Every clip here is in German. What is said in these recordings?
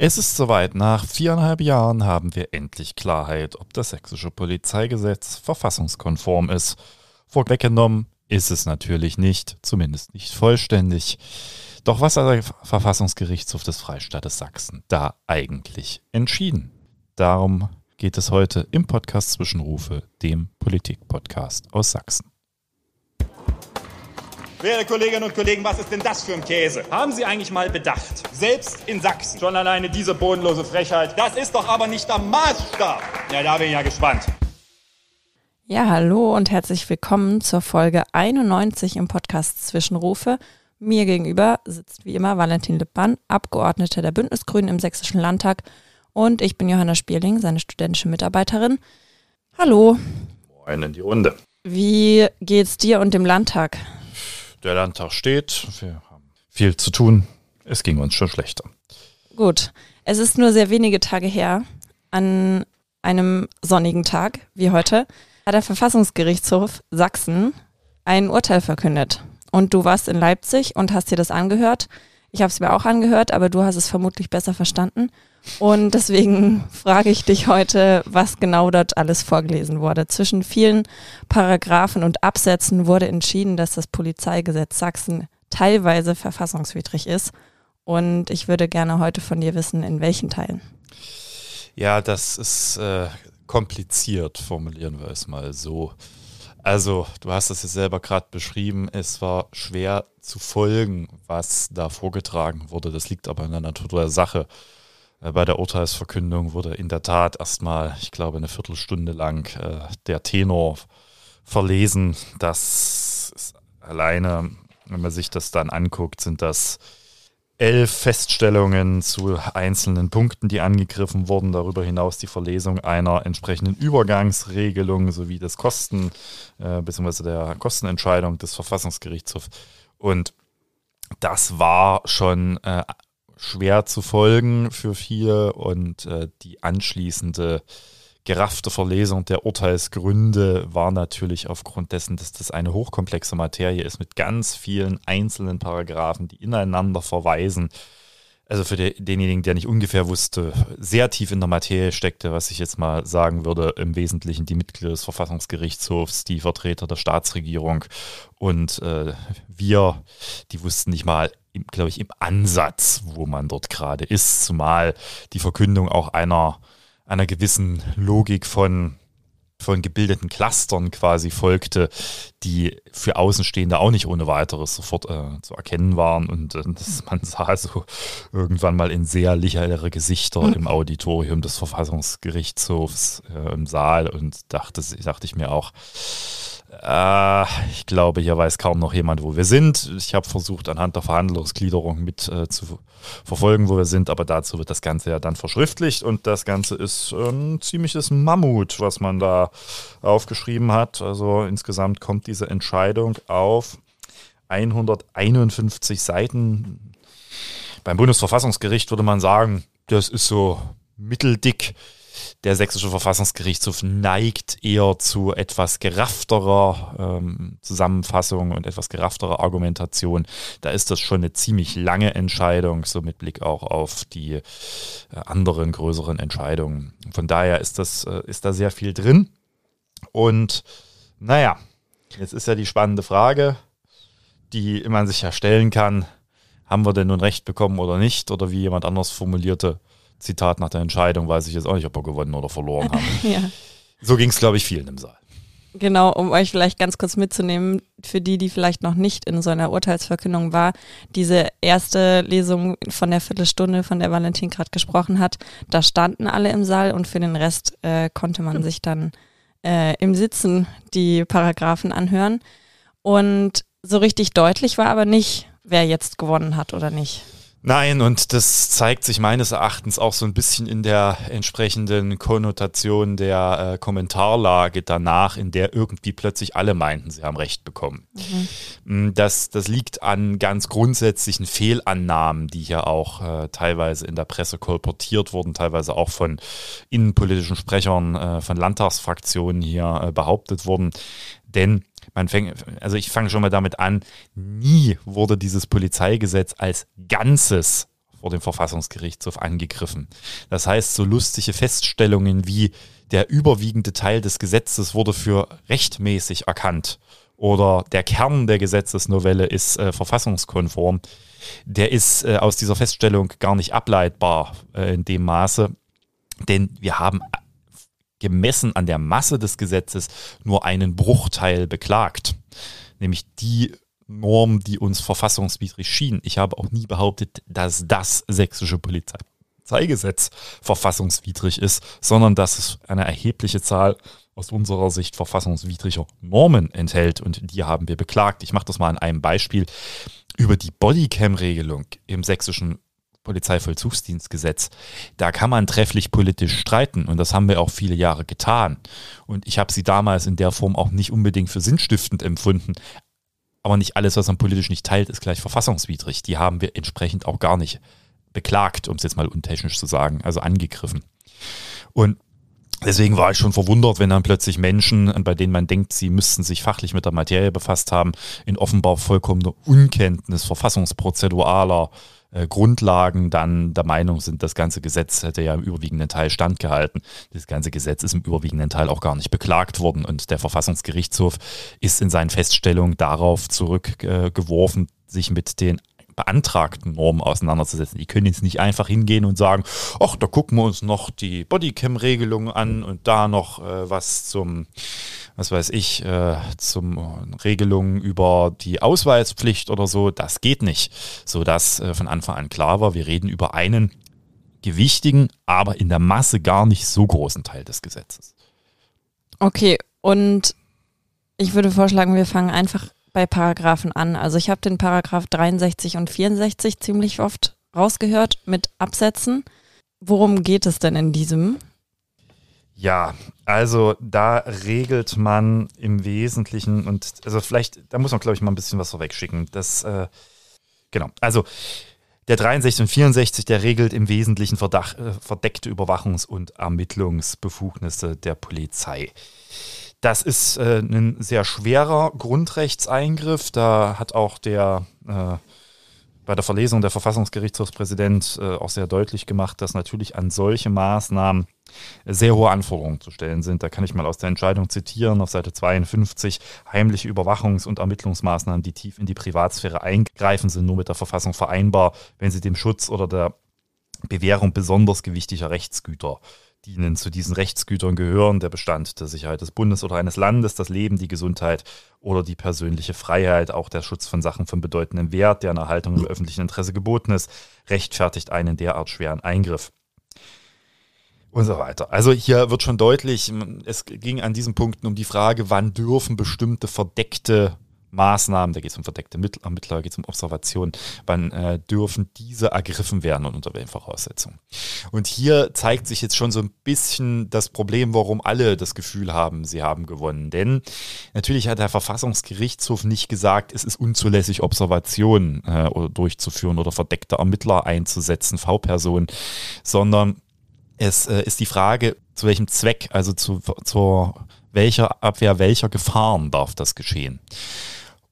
Es ist soweit. Nach viereinhalb Jahren haben wir endlich Klarheit, ob das sächsische Polizeigesetz verfassungskonform ist. Vorweggenommen ist es natürlich nicht, zumindest nicht vollständig. Doch was hat der Verfassungsgerichtshof des Freistaates Sachsen da eigentlich entschieden? Darum geht es heute im Podcast Zwischenrufe, dem Politik-Podcast aus Sachsen. Werte Kolleginnen und Kollegen, was ist denn das für ein Käse? Haben Sie eigentlich mal bedacht? Selbst in Sachsen. Schon alleine diese bodenlose Frechheit. Das ist doch aber nicht der Maßstab. Ja, da bin ich ja gespannt. Ja, hallo und herzlich willkommen zur Folge 91 im Podcast Zwischenrufe. Mir gegenüber sitzt wie immer Valentin Lippmann, Abgeordneter der Bündnisgrünen im Sächsischen Landtag und ich bin Johanna Spierling, seine studentische Mitarbeiterin. Hallo. Moin in die Runde. Wie geht's dir und dem Landtag? Der Landtag steht, wir haben viel zu tun. Es ging uns schon schlechter. Gut. Es ist nur sehr wenige Tage her, an einem sonnigen Tag wie heute, hat der Verfassungsgerichtshof Sachsen ein Urteil verkündet. Und du warst in Leipzig und hast dir das angehört. Ich habe es mir auch angehört, aber du hast es vermutlich besser verstanden. Und deswegen frage ich dich heute, was genau dort alles vorgelesen wurde. Zwischen vielen Paragraphen und Absätzen wurde entschieden, dass das Polizeigesetz Sachsen teilweise verfassungswidrig ist. Und ich würde gerne heute von dir wissen, in welchen Teilen. Ja, das ist äh, kompliziert, formulieren wir es mal so. Also, du hast es jetzt selber gerade beschrieben, es war schwer zu folgen, was da vorgetragen wurde. Das liegt aber in der Natur der Sache. Äh, bei der Urteilsverkündung wurde in der Tat erstmal, ich glaube, eine Viertelstunde lang äh, der Tenor verlesen. Das alleine, wenn man sich das dann anguckt, sind das elf Feststellungen zu einzelnen Punkten, die angegriffen wurden. Darüber hinaus die Verlesung einer entsprechenden Übergangsregelung sowie des Kosten, äh, bzw. der Kostenentscheidung des Verfassungsgerichtshofs. Und das war schon äh, schwer zu folgen für viele und äh, die anschließende geraffte Verlesung der Urteilsgründe war natürlich aufgrund dessen, dass das eine hochkomplexe Materie ist mit ganz vielen einzelnen Paragraphen, die ineinander verweisen. Also für denjenigen, der nicht ungefähr wusste, sehr tief in der Materie steckte, was ich jetzt mal sagen würde, im Wesentlichen die Mitglieder des Verfassungsgerichtshofs, die Vertreter der Staatsregierung und äh, wir, die wussten nicht mal, glaube ich, im Ansatz, wo man dort gerade ist, zumal die Verkündung auch einer einer gewissen Logik von von gebildeten Clustern quasi folgte, die für Außenstehende auch nicht ohne weiteres sofort äh, zu erkennen waren. Und äh, man sah so irgendwann mal in sehr lächerliche Gesichter im Auditorium des Verfassungsgerichtshofs äh, im Saal und dachte, dachte ich mir auch, äh, ich glaube, hier weiß kaum noch jemand, wo wir sind. Ich habe versucht, anhand der Verhandlungsgliederung mit äh, zu verfolgen, wo wir sind, aber dazu wird das Ganze ja dann verschriftlicht und das Ganze ist ein ähm, ziemliches Mammut, was man da aufgeschrieben hat. Also insgesamt kommt diese Entscheidung auf 151 Seiten. Beim Bundesverfassungsgericht würde man sagen, das ist so mitteldick der sächsische Verfassungsgerichtshof neigt eher zu etwas geraffterer ähm, Zusammenfassung und etwas geraffterer Argumentation. Da ist das schon eine ziemlich lange Entscheidung, so mit Blick auch auf die äh, anderen größeren Entscheidungen. Von daher ist das, äh, ist da sehr viel drin. Und naja, jetzt ist ja die spannende Frage, die man sich ja stellen kann. Haben wir denn nun recht bekommen oder nicht? Oder wie jemand anders formulierte, Zitat nach der Entscheidung, weiß ich jetzt auch nicht, ob wir gewonnen oder verloren haben. ja. So ging es, glaube ich, vielen im Saal. Genau, um euch vielleicht ganz kurz mitzunehmen, für die, die vielleicht noch nicht in so einer Urteilsverkündung war, diese erste Lesung von der Viertelstunde, von der Valentin gerade gesprochen hat, da standen alle im Saal und für den Rest äh, konnte man sich dann äh, im Sitzen die Paragraphen anhören. Und so richtig deutlich war aber nicht, wer jetzt gewonnen hat oder nicht. Nein, und das zeigt sich meines Erachtens auch so ein bisschen in der entsprechenden Konnotation der äh, Kommentarlage danach, in der irgendwie plötzlich alle meinten, sie haben Recht bekommen. Mhm. Das, das liegt an ganz grundsätzlichen Fehlannahmen, die hier auch äh, teilweise in der Presse kolportiert wurden, teilweise auch von innenpolitischen Sprechern äh, von Landtagsfraktionen hier äh, behauptet wurden. Denn man fängt, also ich fange schon mal damit an, nie wurde dieses Polizeigesetz als Ganzes vor dem Verfassungsgerichtshof angegriffen. Das heißt, so lustige Feststellungen wie der überwiegende Teil des Gesetzes wurde für rechtmäßig erkannt oder der Kern der Gesetzesnovelle ist äh, verfassungskonform, der ist äh, aus dieser Feststellung gar nicht ableitbar äh, in dem Maße, denn wir haben gemessen an der Masse des Gesetzes nur einen Bruchteil beklagt, nämlich die Norm, die uns verfassungswidrig schien. Ich habe auch nie behauptet, dass das sächsische Polizeigesetz verfassungswidrig ist, sondern dass es eine erhebliche Zahl aus unserer Sicht verfassungswidriger Normen enthält und die haben wir beklagt. Ich mache das mal an einem Beispiel über die Bodycam-Regelung im sächsischen Polizeivollzugsdienstgesetz. Da kann man trefflich politisch streiten und das haben wir auch viele Jahre getan. Und ich habe sie damals in der Form auch nicht unbedingt für sinnstiftend empfunden. Aber nicht alles, was man politisch nicht teilt, ist gleich verfassungswidrig. Die haben wir entsprechend auch gar nicht beklagt, um es jetzt mal untechnisch zu sagen, also angegriffen. Und Deswegen war ich schon verwundert, wenn dann plötzlich Menschen, bei denen man denkt, sie müssten sich fachlich mit der Materie befasst haben, in offenbar vollkommener Unkenntnis verfassungsprozeduraler äh, Grundlagen dann der Meinung sind, das ganze Gesetz hätte ja im überwiegenden Teil standgehalten. Das ganze Gesetz ist im überwiegenden Teil auch gar nicht beklagt worden und der Verfassungsgerichtshof ist in seinen Feststellungen darauf zurückgeworfen, sich mit den beantragten Normen auseinanderzusetzen. Die können jetzt nicht einfach hingehen und sagen, ach, da gucken wir uns noch die Bodycam-Regelung an und da noch äh, was zum, was weiß ich, äh, zum Regelungen über die Ausweispflicht oder so. Das geht nicht. So dass äh, von Anfang an klar war, wir reden über einen gewichtigen, aber in der Masse gar nicht so großen Teil des Gesetzes. Okay, und ich würde vorschlagen, wir fangen einfach bei Paragraphen an. Also ich habe den Paragraph 63 und 64 ziemlich oft rausgehört mit Absätzen. Worum geht es denn in diesem? Ja, also da regelt man im Wesentlichen und also vielleicht, da muss man glaube ich mal ein bisschen was vorwegschicken. Das, äh, genau, also der 63 und 64, der regelt im Wesentlichen Verdacht, äh, verdeckte Überwachungs- und Ermittlungsbefugnisse der Polizei. Das ist äh, ein sehr schwerer Grundrechtseingriff. Da hat auch der äh, bei der Verlesung der Verfassungsgerichtshofspräsident äh, auch sehr deutlich gemacht, dass natürlich an solche Maßnahmen sehr hohe Anforderungen zu stellen sind. Da kann ich mal aus der Entscheidung zitieren auf Seite 52. Heimliche Überwachungs- und Ermittlungsmaßnahmen, die tief in die Privatsphäre eingreifen, sind nur mit der Verfassung vereinbar, wenn sie dem Schutz oder der Bewährung besonders gewichtiger Rechtsgüter dienen. Zu diesen Rechtsgütern gehören der Bestand der Sicherheit des Bundes oder eines Landes, das Leben, die Gesundheit oder die persönliche Freiheit, auch der Schutz von Sachen von bedeutendem Wert, deren Erhaltung im öffentlichen Interesse geboten ist, rechtfertigt einen derart schweren Eingriff. Und so weiter. Also hier wird schon deutlich, es ging an diesen Punkten um die Frage, wann dürfen bestimmte verdeckte Maßnahmen, da geht es um verdeckte Ermittler, da geht es um Observationen, wann äh, dürfen diese ergriffen werden und unter welchen Voraussetzungen. Und hier zeigt sich jetzt schon so ein bisschen das Problem, warum alle das Gefühl haben, sie haben gewonnen. Denn natürlich hat der Verfassungsgerichtshof nicht gesagt, es ist unzulässig, Observationen äh, durchzuführen oder verdeckte Ermittler einzusetzen, V-Personen, sondern es äh, ist die Frage, zu welchem Zweck, also zu, zur welcher Abwehr welcher Gefahren darf das geschehen.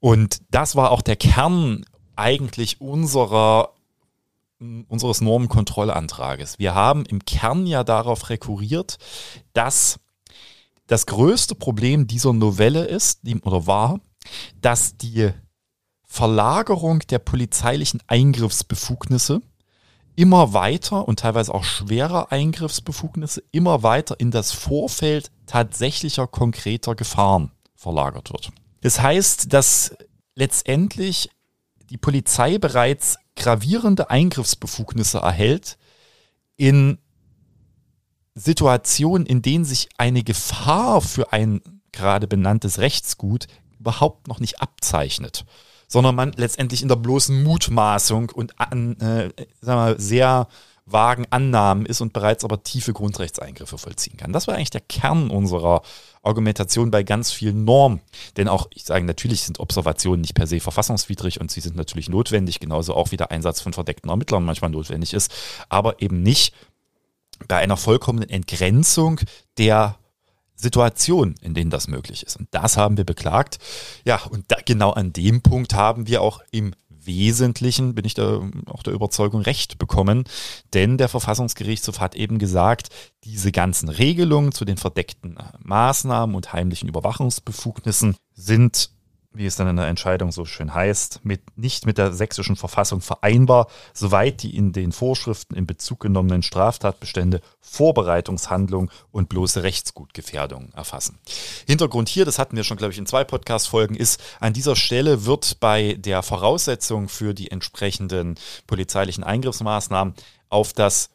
Und das war auch der Kern eigentlich unserer unseres Normenkontrollantrages. Wir haben im Kern ja darauf rekurriert, dass das größte Problem dieser Novelle ist, oder war, dass die Verlagerung der polizeilichen Eingriffsbefugnisse immer weiter und teilweise auch schwerer Eingriffsbefugnisse immer weiter in das Vorfeld tatsächlicher konkreter Gefahren verlagert wird. Das heißt, dass letztendlich die Polizei bereits gravierende Eingriffsbefugnisse erhält in Situationen, in denen sich eine Gefahr für ein gerade benanntes Rechtsgut überhaupt noch nicht abzeichnet, sondern man letztendlich in der bloßen Mutmaßung und an, äh, wir, sehr vagen Annahmen ist und bereits aber tiefe Grundrechtseingriffe vollziehen kann. Das war eigentlich der Kern unserer Argumentation bei ganz vielen Normen. Denn auch, ich sage, natürlich sind Observationen nicht per se verfassungswidrig und sie sind natürlich notwendig, genauso auch wie der Einsatz von verdeckten Ermittlern manchmal notwendig ist, aber eben nicht bei einer vollkommenen Entgrenzung der Situation, in denen das möglich ist. Und das haben wir beklagt. Ja, und da, genau an dem Punkt haben wir auch im Wesentlichen bin ich da auch der Überzeugung recht bekommen, denn der Verfassungsgerichtshof hat eben gesagt, diese ganzen Regelungen zu den verdeckten Maßnahmen und heimlichen Überwachungsbefugnissen sind wie es dann in der Entscheidung so schön heißt, mit, nicht mit der sächsischen Verfassung vereinbar, soweit die in den Vorschriften in Bezug genommenen Straftatbestände Vorbereitungshandlung und bloße Rechtsgutgefährdung erfassen. Hintergrund hier, das hatten wir schon, glaube ich, in zwei Podcast-Folgen, ist, an dieser Stelle wird bei der Voraussetzung für die entsprechenden polizeilichen Eingriffsmaßnahmen auf das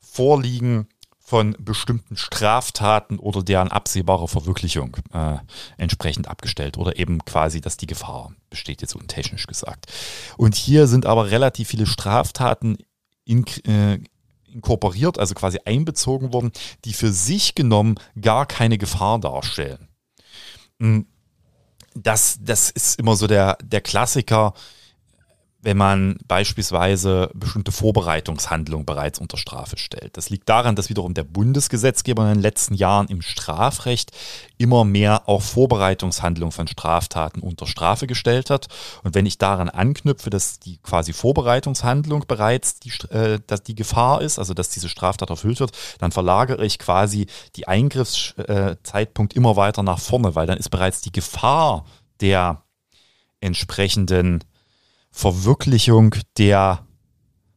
Vorliegen von bestimmten Straftaten oder deren absehbare Verwirklichung äh, entsprechend abgestellt oder eben quasi, dass die Gefahr besteht, jetzt untechnisch gesagt. Und hier sind aber relativ viele Straftaten in, äh, inkorporiert, also quasi einbezogen worden, die für sich genommen gar keine Gefahr darstellen. Hm, das, das ist immer so der, der Klassiker, wenn man beispielsweise bestimmte Vorbereitungshandlungen bereits unter Strafe stellt. Das liegt daran, dass wiederum der Bundesgesetzgeber in den letzten Jahren im Strafrecht immer mehr auch Vorbereitungshandlungen von Straftaten unter Strafe gestellt hat. Und wenn ich daran anknüpfe, dass die quasi Vorbereitungshandlung bereits die, äh, dass die Gefahr ist, also dass diese Straftat erfüllt wird, dann verlagere ich quasi die Eingriffszeitpunkt immer weiter nach vorne, weil dann ist bereits die Gefahr der entsprechenden Verwirklichung der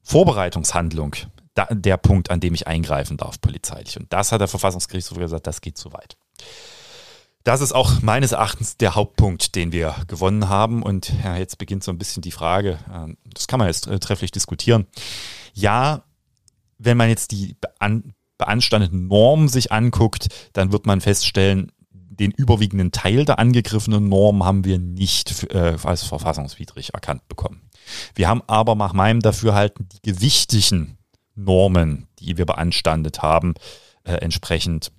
Vorbereitungshandlung da, der Punkt, an dem ich eingreifen darf polizeilich. Und das hat der Verfassungsgerichtshof gesagt, das geht zu weit. Das ist auch meines Erachtens der Hauptpunkt, den wir gewonnen haben. Und ja, jetzt beginnt so ein bisschen die Frage, äh, das kann man jetzt äh, trefflich diskutieren. Ja, wenn man jetzt die bean beanstandeten Normen sich anguckt, dann wird man feststellen, den überwiegenden Teil der angegriffenen Normen haben wir nicht äh, als verfassungswidrig erkannt bekommen. Wir haben aber nach meinem Dafürhalten die gewichtigen Normen, die wir beanstandet haben, äh, entsprechend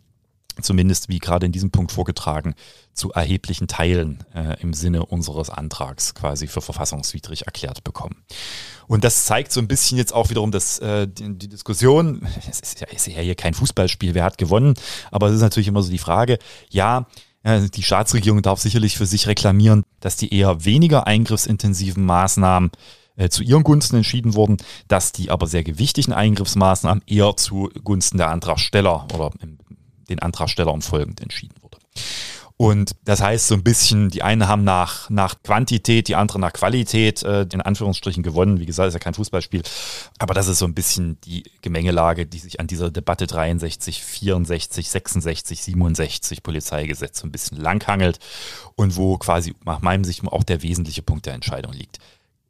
zumindest wie gerade in diesem Punkt vorgetragen, zu erheblichen Teilen äh, im Sinne unseres Antrags quasi für verfassungswidrig erklärt bekommen. Und das zeigt so ein bisschen jetzt auch wiederum das, äh, die, die Diskussion, es ist, ja, ist ja hier kein Fußballspiel, wer hat gewonnen, aber es ist natürlich immer so die Frage, ja, die Staatsregierung darf sicherlich für sich reklamieren, dass die eher weniger eingriffsintensiven Maßnahmen äh, zu ihren Gunsten entschieden wurden, dass die aber sehr gewichtigen Eingriffsmaßnahmen eher zu Gunsten der Antragsteller oder im den Antragstellern folgend entschieden wurde. Und das heißt so ein bisschen, die einen haben nach, nach Quantität, die anderen nach Qualität äh, in Anführungsstrichen gewonnen. Wie gesagt, ist ja kein Fußballspiel. Aber das ist so ein bisschen die Gemengelage, die sich an dieser Debatte 63, 64, 66, 67 Polizeigesetz so ein bisschen langhangelt und wo quasi nach meinem Sicht auch der wesentliche Punkt der Entscheidung liegt.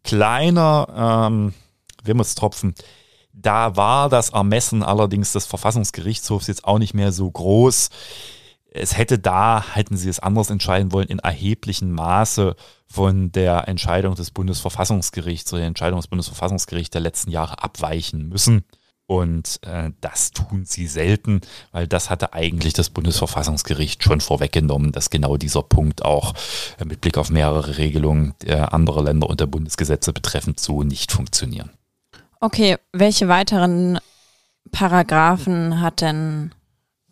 Kleiner ähm, Wimmelstropfen. Da war das Ermessen allerdings des Verfassungsgerichtshofs jetzt auch nicht mehr so groß. Es hätte da, hätten sie es anders entscheiden wollen, in erheblichem Maße von der Entscheidung des Bundesverfassungsgerichts oder der Entscheidung des Bundesverfassungsgerichts der letzten Jahre abweichen müssen. Und äh, das tun sie selten, weil das hatte eigentlich das Bundesverfassungsgericht schon vorweggenommen, dass genau dieser Punkt auch äh, mit Blick auf mehrere Regelungen der anderer Länder und der Bundesgesetze betreffend so nicht funktionieren. Okay, welche weiteren Paragraphen hat denn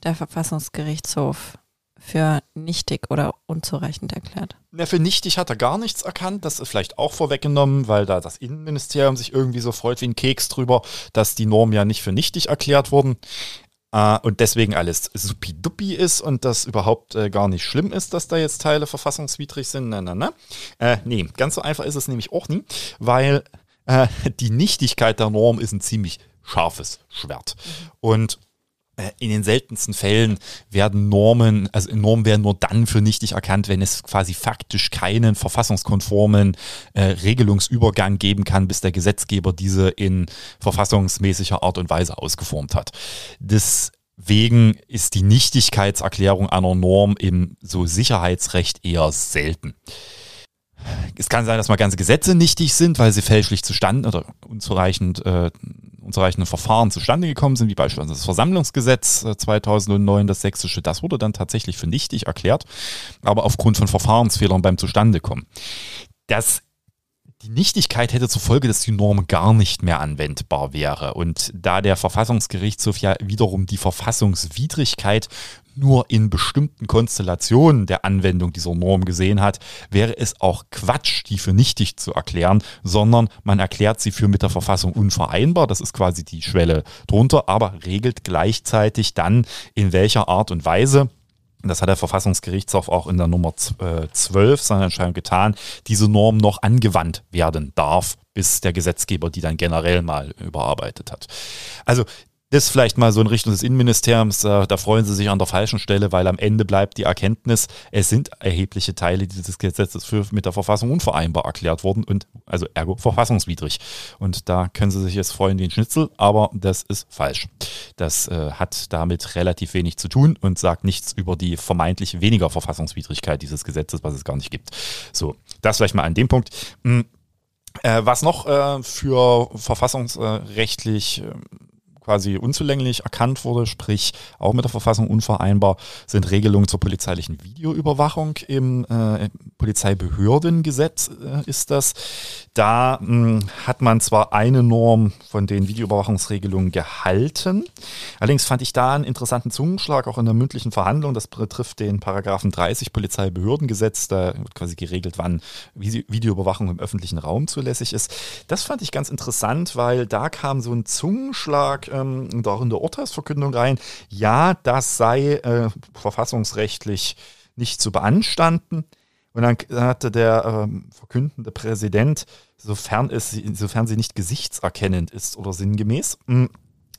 der Verfassungsgerichtshof für nichtig oder unzureichend erklärt? Ja, für nichtig hat er gar nichts erkannt. Das ist vielleicht auch vorweggenommen, weil da das Innenministerium sich irgendwie so freut wie ein Keks drüber, dass die Normen ja nicht für nichtig erklärt wurden. Äh, und deswegen alles supi-dupi ist und das überhaupt äh, gar nicht schlimm ist, dass da jetzt Teile verfassungswidrig sind. Na, na, na. Äh, nee, ganz so einfach ist es nämlich auch nie, weil äh, die Nichtigkeit der Norm ist ein ziemlich scharfes Schwert. Und äh, in den seltensten Fällen werden Normen, also Normen werden nur dann für nichtig erkannt, wenn es quasi faktisch keinen verfassungskonformen äh, Regelungsübergang geben kann, bis der Gesetzgeber diese in verfassungsmäßiger Art und Weise ausgeformt hat. Deswegen ist die Nichtigkeitserklärung einer Norm im so Sicherheitsrecht eher selten. Es kann sein, dass mal ganze Gesetze nichtig sind, weil sie fälschlich zustande oder unzureichend äh, unzureichenden Verfahren zustande gekommen sind, wie beispielsweise das Versammlungsgesetz 2009, äh, das sächsische, das wurde dann tatsächlich für nichtig erklärt, aber aufgrund von Verfahrensfehlern beim Zustandekommen. Das Die Nichtigkeit hätte zur Folge, dass die Norm gar nicht mehr anwendbar wäre. Und da der Verfassungsgerichtshof ja wiederum die Verfassungswidrigkeit nur in bestimmten Konstellationen der Anwendung dieser Norm gesehen hat, wäre es auch Quatsch, die für nichtig zu erklären, sondern man erklärt sie für mit der Verfassung unvereinbar. Das ist quasi die Schwelle drunter, aber regelt gleichzeitig dann, in welcher Art und Weise das hat der Verfassungsgerichtshof auch in der Nummer 12 seiner Entscheidung getan, diese Norm noch angewandt werden darf, bis der Gesetzgeber die dann generell mal überarbeitet hat. Also das vielleicht mal so in Richtung des Innenministeriums, äh, da freuen sie sich an der falschen Stelle, weil am Ende bleibt die Erkenntnis, es sind erhebliche Teile dieses Gesetzes für, mit der Verfassung unvereinbar erklärt worden und also ergo verfassungswidrig. Und da können sie sich jetzt freuen wie ein Schnitzel, aber das ist falsch. Das äh, hat damit relativ wenig zu tun und sagt nichts über die vermeintlich weniger Verfassungswidrigkeit dieses Gesetzes, was es gar nicht gibt. So, das vielleicht mal an dem Punkt. Hm. Äh, was noch äh, für verfassungsrechtlich äh, quasi unzulänglich erkannt wurde, sprich auch mit der Verfassung unvereinbar, sind Regelungen zur polizeilichen Videoüberwachung im äh, Polizeibehördengesetz äh, ist das. Da mh, hm, hat man zwar eine Norm von den Videoüberwachungsregelungen gehalten, allerdings fand ich da einen interessanten Zungenschlag auch in der mündlichen Verhandlung. Das betrifft den Paragraphen 30 Polizeibehördengesetz, da wird quasi geregelt, wann Videoüberwachung im öffentlichen Raum zulässig ist. Das fand ich ganz interessant, weil da kam so ein Zungenschlag ähm, auch in der Urteilsverkündung rein, ja, das sei äh, verfassungsrechtlich nicht zu beanstanden. Und dann hatte der ähm, verkündende Präsident, sofern, es, sofern sie nicht gesichtserkennend ist oder sinngemäß, hm,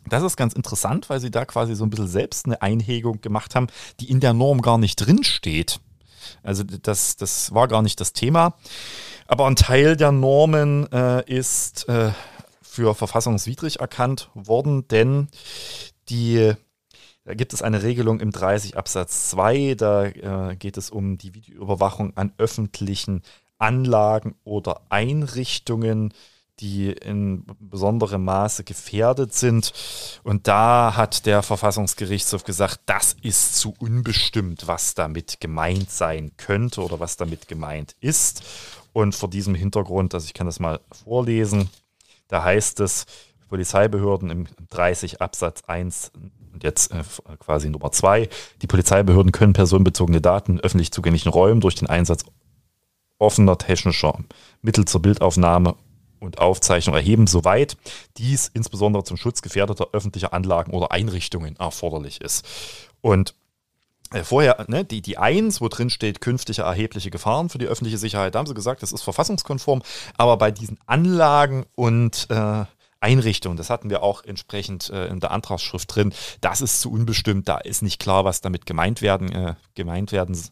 das ist ganz interessant, weil sie da quasi so ein bisschen selbst eine Einhegung gemacht haben, die in der Norm gar nicht drinsteht. Also das, das war gar nicht das Thema. Aber ein Teil der Normen äh, ist äh, für verfassungswidrig erkannt worden, denn die da gibt es eine Regelung im 30 Absatz 2, da äh, geht es um die Videoüberwachung an öffentlichen Anlagen oder Einrichtungen, die in besonderem Maße gefährdet sind. Und da hat der Verfassungsgerichtshof gesagt, das ist zu unbestimmt, was damit gemeint sein könnte oder was damit gemeint ist. Und vor diesem Hintergrund, also ich kann das mal vorlesen, da heißt es, Polizeibehörden im 30 Absatz 1 und jetzt äh, quasi Nummer 2, die Polizeibehörden können personenbezogene Daten in öffentlich zugänglichen Räumen durch den Einsatz offener technischer Mittel zur Bildaufnahme und Aufzeichnung erheben, soweit dies insbesondere zum Schutz gefährdeter öffentlicher Anlagen oder Einrichtungen erforderlich ist. Und vorher, ne, die, die 1, wo drin steht, künftige erhebliche Gefahren für die öffentliche Sicherheit, da haben sie gesagt, das ist verfassungskonform, aber bei diesen Anlagen und äh, Einrichtungen, das hatten wir auch entsprechend äh, in der Antragsschrift drin, das ist zu unbestimmt, da ist nicht klar, was damit gemeint werden, äh, gemeint werden soll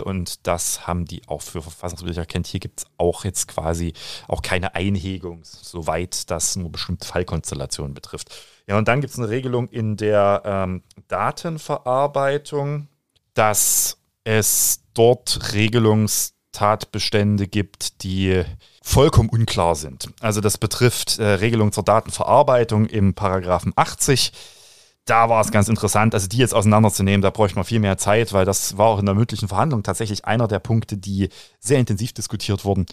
und das haben die auch für verfassungswidrig erkannt. Hier gibt es auch jetzt quasi auch keine Einhegung, soweit das nur bestimmte Fallkonstellationen betrifft. Ja, und dann gibt es eine Regelung in der ähm, Datenverarbeitung, dass es dort Regelungstatbestände gibt, die vollkommen unklar sind. Also das betrifft äh, Regelungen zur Datenverarbeitung im Paragraphen 80 da war es ganz interessant, also die jetzt auseinanderzunehmen, da bräuchte man viel mehr Zeit, weil das war auch in der mündlichen Verhandlung tatsächlich einer der Punkte, die sehr intensiv diskutiert wurden.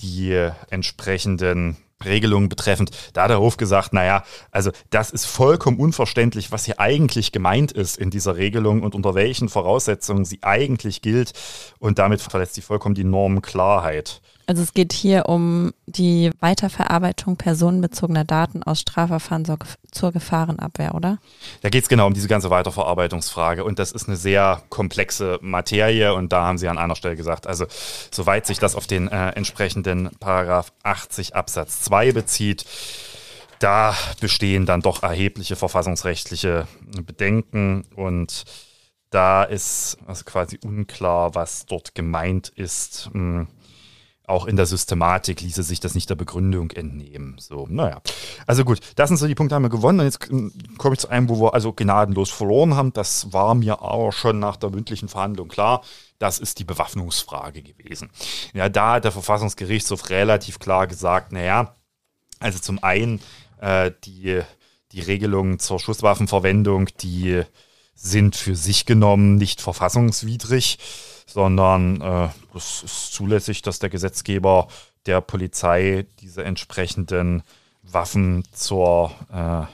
Die entsprechenden Regelungen betreffend. Da hat der Hof gesagt, naja, also das ist vollkommen unverständlich, was hier eigentlich gemeint ist in dieser Regelung und unter welchen Voraussetzungen sie eigentlich gilt. Und damit verletzt sie vollkommen die Normenklarheit. Also es geht hier um die Weiterverarbeitung personenbezogener Daten aus Strafverfahren zur, Gefahrenabwehr, oder? Da geht es genau um diese ganze Weiterverarbeitungsfrage und das ist eine sehr komplexe Materie und da haben Sie an einer Stelle gesagt, also soweit sich das auf den äh, entsprechenden Paragraph 80 Absatz 2 bezieht, da bestehen dann doch erhebliche verfassungsrechtliche Bedenken und da ist also quasi unklar, was dort gemeint ist. Hm auch in der Systematik ließe sich das nicht der Begründung entnehmen. So, naja. Also gut, das sind so die Punkte, haben wir gewonnen. Und jetzt ähm, komme ich zu einem, wo wir also gnadenlos verloren haben. Das war mir aber schon nach der mündlichen Verhandlung klar. Das ist die Bewaffnungsfrage gewesen. Ja, da hat der Verfassungsgerichtshof relativ klar gesagt, naja, also zum einen äh, die, die Regelungen zur Schusswaffenverwendung, die sind für sich genommen nicht verfassungswidrig sondern äh, es ist zulässig, dass der Gesetzgeber der Polizei diese entsprechenden Waffen zur äh,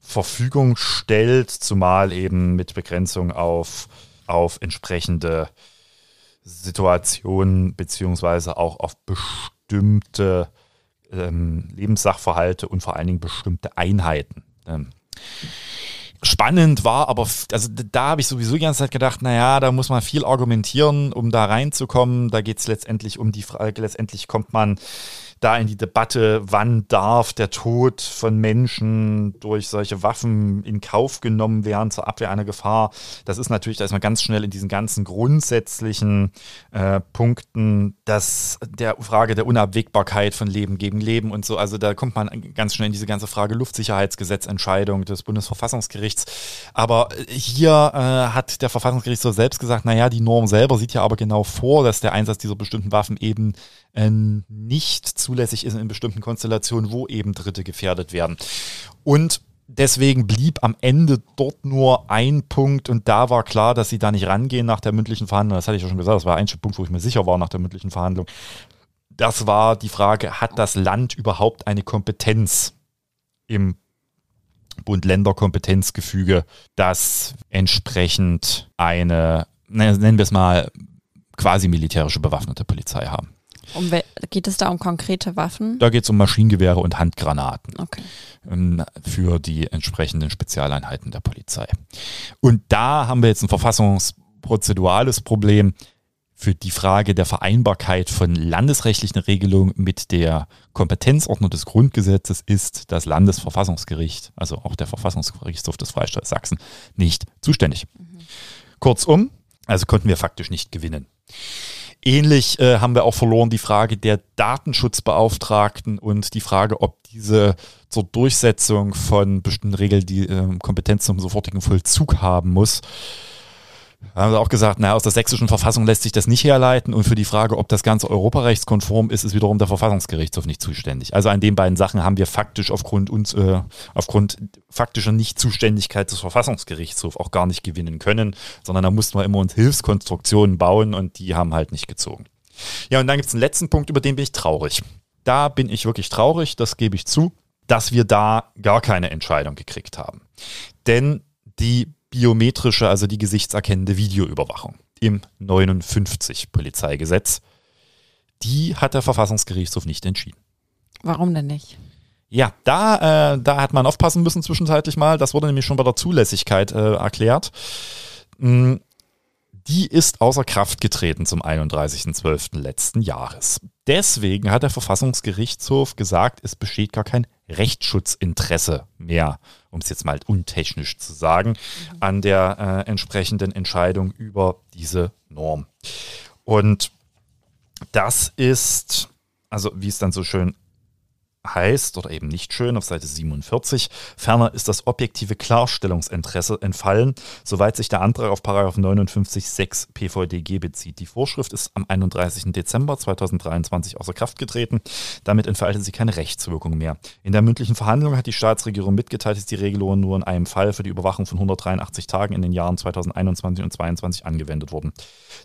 Verfügung stellt, zumal eben mit Begrenzung auf, auf entsprechende Situationen beziehungsweise auch auf bestimmte ähm, Lebenssachverhalte und vor allen Dingen bestimmte Einheiten. Ähm, spannend war, aber also da habe ich sowieso die ganze Zeit gedacht, naja, da muss man viel argumentieren, um da reinzukommen. Da geht es letztendlich um die Frage, letztendlich kommt man da in die Debatte, wann darf der Tod von Menschen durch solche Waffen in Kauf genommen werden zur Abwehr einer Gefahr. Das ist natürlich, da ist man ganz schnell in diesen ganzen grundsätzlichen äh, Punkten, dass der Frage der Unabwägbarkeit von Leben gegen Leben und so, also da kommt man ganz schnell in diese ganze Frage Luftsicherheitsgesetzentscheidung des Bundesverfassungsgerichts. Aber hier äh, hat der Verfassungsgerichtshof selbst gesagt, naja, die Norm selber sieht ja aber genau vor, dass der Einsatz dieser bestimmten Waffen eben äh, nicht zulässig ist in bestimmten Konstellationen, wo eben Dritte gefährdet werden. Und deswegen blieb am Ende dort nur ein Punkt und da war klar, dass sie da nicht rangehen nach der mündlichen Verhandlung. Das hatte ich ja schon gesagt, das war ein Punkt, wo ich mir sicher war nach der mündlichen Verhandlung. Das war die Frage, hat das Land überhaupt eine Kompetenz im Bund-Länder-Kompetenzgefüge, das entsprechend eine, nennen wir es mal, quasi militärische bewaffnete Polizei haben. Um geht es da um konkrete Waffen? Da geht es um Maschinengewehre und Handgranaten okay. Ähm, für die entsprechenden Spezialeinheiten der Polizei. Und da haben wir jetzt ein verfassungsprozedurales Problem für die Frage der Vereinbarkeit von landesrechtlichen Regelungen mit der Kompetenzordnung des Grundgesetzes ist das Landesverfassungsgericht, also auch der Verfassungsgerichtshof des Freistaates Sachsen, nicht zuständig. Mhm. Kurzum, also konnten wir faktisch nicht gewinnen. Ähnlich äh, haben wir auch verloren die Frage der Datenschutzbeauftragten und die Frage, ob diese zur Durchsetzung von bestimmten Regeln die äh, Kompetenz zum sofortigen Vollzug haben muss. Haben sie auch gesagt, naja, aus der sächsischen Verfassung lässt sich das nicht herleiten und für die Frage, ob das Ganze europarechtskonform ist, ist wiederum der Verfassungsgerichtshof nicht zuständig. Also an den beiden Sachen haben wir faktisch aufgrund uns, äh, aufgrund faktischer Nichtzuständigkeit des Verfassungsgerichtshofs auch gar nicht gewinnen können, sondern da mussten wir immer uns Hilfskonstruktionen bauen und die haben halt nicht gezogen. Ja, und dann gibt es einen letzten Punkt, über den bin ich traurig. Da bin ich wirklich traurig, das gebe ich zu, dass wir da gar keine Entscheidung gekriegt haben. Denn die biometrische, also die gesichtserkennende Videoüberwachung im 59 Polizeigesetz. Die hat der Verfassungsgerichtshof nicht entschieden. Warum denn nicht? Ja, da, äh, da hat man aufpassen müssen zwischenzeitlich mal. Das wurde nämlich schon bei der Zulässigkeit äh, erklärt. Mm, die ist außer Kraft getreten zum 31.12. letzten Jahres. Deswegen hat der Verfassungsgerichtshof gesagt, es besteht gar kein Rechtsschutzinteresse mehr, um es jetzt mal untechnisch zu sagen, an der äh, entsprechenden Entscheidung über diese Norm. Und das ist, also wie es dann so schön heißt oder eben nicht schön auf Seite 47. Ferner ist das objektive Klarstellungsinteresse entfallen, soweit sich der Antrag auf 59.6 PVDG bezieht. Die Vorschrift ist am 31. Dezember 2023 außer Kraft getreten. Damit entfaltet sie keine Rechtswirkung mehr. In der mündlichen Verhandlung hat die Staatsregierung mitgeteilt, dass die Regelungen nur in einem Fall für die Überwachung von 183 Tagen in den Jahren 2021 und 2022 angewendet wurden.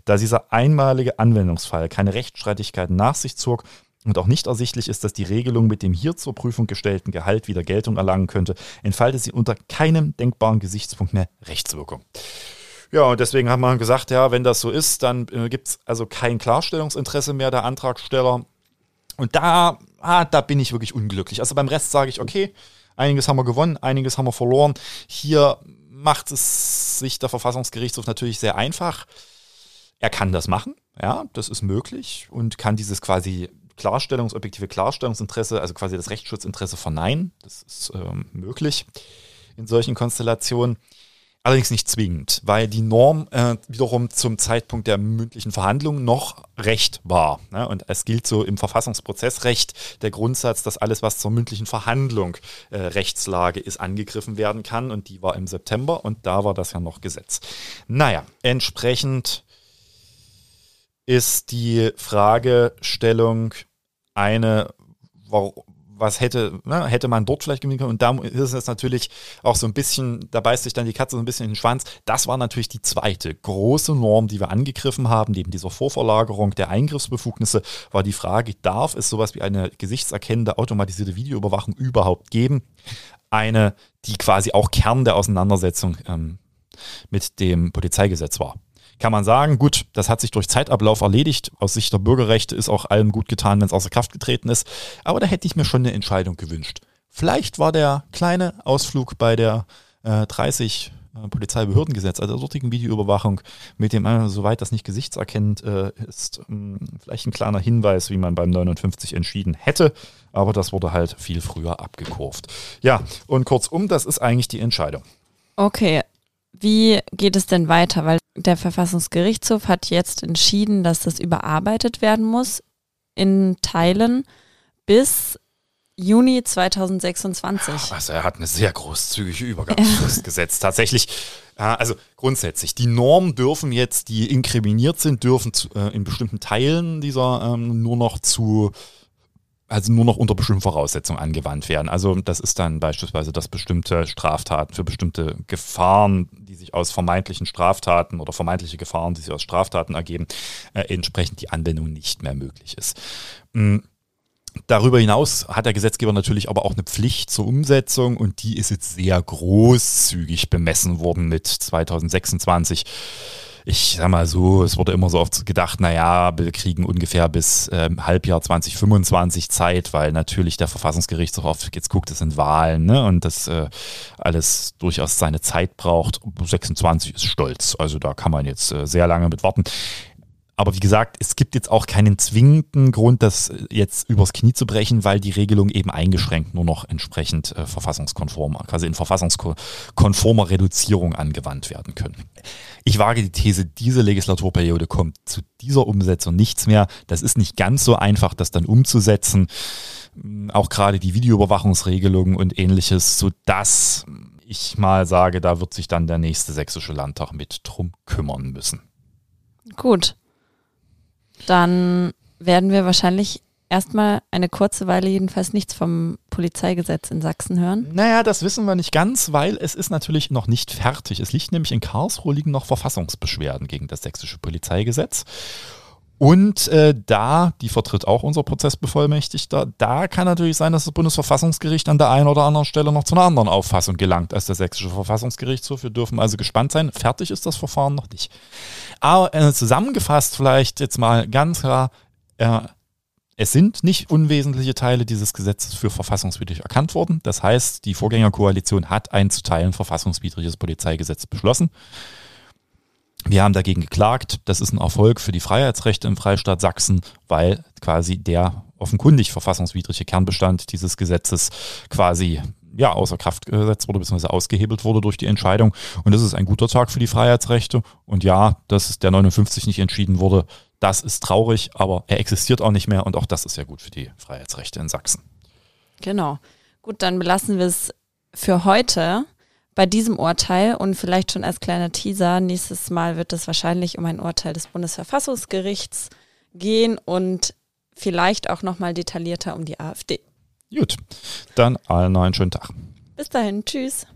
Da dieser einmalige Anwendungsfall keine Rechtsstreitigkeiten nach sich zog, und auch nicht ersichtlich ist, dass die Regelung mit dem hier zur Prüfung gestellten Gehalt wieder Geltung erlangen könnte, entfaltet sie unter keinem denkbaren Gesichtspunkt mehr Rechtswirkung. Ja, und deswegen haben wir gesagt, ja, wenn das so ist, dann äh, gibt es also kein Klarstellungsinteresse mehr der Antragsteller. Und da, ah, da bin ich wirklich unglücklich. Also beim Rest sage ich, okay, einiges haben wir gewonnen, einiges haben wir verloren. Hier macht es sich der Verfassungsgerichtshof natürlich sehr einfach. Er kann das machen, ja, das ist möglich und kann dieses quasi Klarstellungs-, objektive Klarstellungsinteresse, also quasi das Rechtsschutzinteresse verneinen. Das ist ähm, möglich in solchen Konstellationen. Allerdings nicht zwingend, weil die Norm äh, wiederum zum Zeitpunkt der mündlichen Verhandlung noch Recht war. Ne? Und es gilt so im Verfassungsprozessrecht der Grundsatz, dass alles, was zur mündlichen Verhandlung äh, Rechtslage ist, angegriffen werden kann. Und die war im September und da war das ja noch Gesetz. Naja, entsprechend ist die Fragestellung eine, was hätte, ne, hätte man dort vielleicht gewinnen können. Und da ist es natürlich auch so ein bisschen, da beißt sich dann die Katze so ein bisschen in den Schwanz. Das war natürlich die zweite große Norm, die wir angegriffen haben, neben dieser Vorverlagerung der Eingriffsbefugnisse, war die Frage, darf es sowas wie eine gesichtserkennende automatisierte Videoüberwachung überhaupt geben? Eine, die quasi auch Kern der Auseinandersetzung ähm, mit dem Polizeigesetz war kann man sagen, gut, das hat sich durch Zeitablauf erledigt. Aus Sicht der Bürgerrechte ist auch allem gut getan, wenn es außer Kraft getreten ist. Aber da hätte ich mir schon eine Entscheidung gewünscht. Vielleicht war der kleine Ausflug bei der äh, 30 äh, Polizeibehördengesetz, also der dortigen Videoüberwachung, mit dem, äh, soweit das nicht gesichtserkennend äh, ist, mh, vielleicht ein kleiner Hinweis, wie man beim 59 entschieden hätte. Aber das wurde halt viel früher abgekurvt. Ja, und kurzum, das ist eigentlich die Entscheidung. Okay, wie geht es denn weiter? Weil der Verfassungsgerichtshof hat jetzt entschieden, dass das überarbeitet werden muss in Teilen bis Juni 2026. Also er hat eine sehr großzügige Übergangsfrist ja. gesetzt. Tatsächlich, also grundsätzlich, die Normen dürfen jetzt, die inkriminiert sind, dürfen äh, in bestimmten Teilen dieser ähm, nur noch zu also nur noch unter bestimmten Voraussetzungen angewandt werden. Also das ist dann beispielsweise, dass bestimmte Straftaten für bestimmte Gefahren, die sich aus vermeintlichen Straftaten oder vermeintliche Gefahren, die sich aus Straftaten ergeben, äh, entsprechend die Anwendung nicht mehr möglich ist. Mhm. Darüber hinaus hat der Gesetzgeber natürlich aber auch eine Pflicht zur Umsetzung und die ist jetzt sehr großzügig bemessen worden mit 2026 ich sag mal so, es wurde immer so oft gedacht, naja, wir kriegen ungefähr bis ähm, Halbjahr 2025 Zeit, weil natürlich der Verfassungsgerichtshof oft jetzt guckt, es sind Wahlen ne, und das äh, alles durchaus seine Zeit braucht. 26 ist stolz, also da kann man jetzt äh, sehr lange mit warten. Aber wie gesagt, es gibt jetzt auch keinen zwingenden Grund, das jetzt übers Knie zu brechen, weil die Regelungen eben eingeschränkt nur noch entsprechend äh, verfassungskonform, quasi in verfassungskonformer Reduzierung angewandt werden können. Ich wage die These, diese Legislaturperiode kommt zu dieser Umsetzung nichts mehr. Das ist nicht ganz so einfach, das dann umzusetzen. Auch gerade die Videoüberwachungsregelungen und ähnliches, so dass ich mal sage, da wird sich dann der nächste sächsische Landtag mit drum kümmern müssen. Gut, dann werden wir wahrscheinlich erstmal eine kurze Weile jedenfalls nichts vom Polizeigesetz in Sachsen hören. Naja, das wissen wir nicht ganz, weil es ist natürlich noch nicht fertig. Es liegt nämlich in Karlsruhe liegen noch Verfassungsbeschwerden gegen das sächsische Polizeigesetz. Und äh, da, die vertritt auch unser Prozessbevollmächtigter, da kann natürlich sein, dass das Bundesverfassungsgericht an der einen oder anderen Stelle noch zu einer anderen Auffassung gelangt als der sächsische Verfassungsgerichtshof. Wir dürfen also gespannt sein. Fertig ist das Verfahren noch nicht. Aber äh, zusammengefasst vielleicht jetzt mal ganz klar, äh, es sind nicht unwesentliche Teile dieses Gesetzes für verfassungswidrig erkannt worden. Das heißt, die Vorgängerkoalition hat ein zu Teilen verfassungswidriges Polizeigesetz beschlossen. Wir haben dagegen geklagt. Das ist ein Erfolg für die Freiheitsrechte im Freistaat Sachsen, weil quasi der offenkundig verfassungswidrige Kernbestand dieses Gesetzes quasi ja, außer Kraft gesetzt wurde, beziehungsweise ausgehebelt wurde durch die Entscheidung. Und das ist ein guter Tag für die Freiheitsrechte. Und ja, dass der 59 nicht entschieden wurde, das ist traurig, aber er existiert auch nicht mehr und auch das ist ja gut für die Freiheitsrechte in Sachsen. Genau. Gut, dann belassen wir es für heute bei diesem Urteil und vielleicht schon als kleiner Teaser, nächstes Mal wird es wahrscheinlich um ein Urteil des Bundesverfassungsgerichts gehen und vielleicht auch nochmal detaillierter um die AfD. Gut, dann allen einen schönen Tag. Bis dahin, tschüss.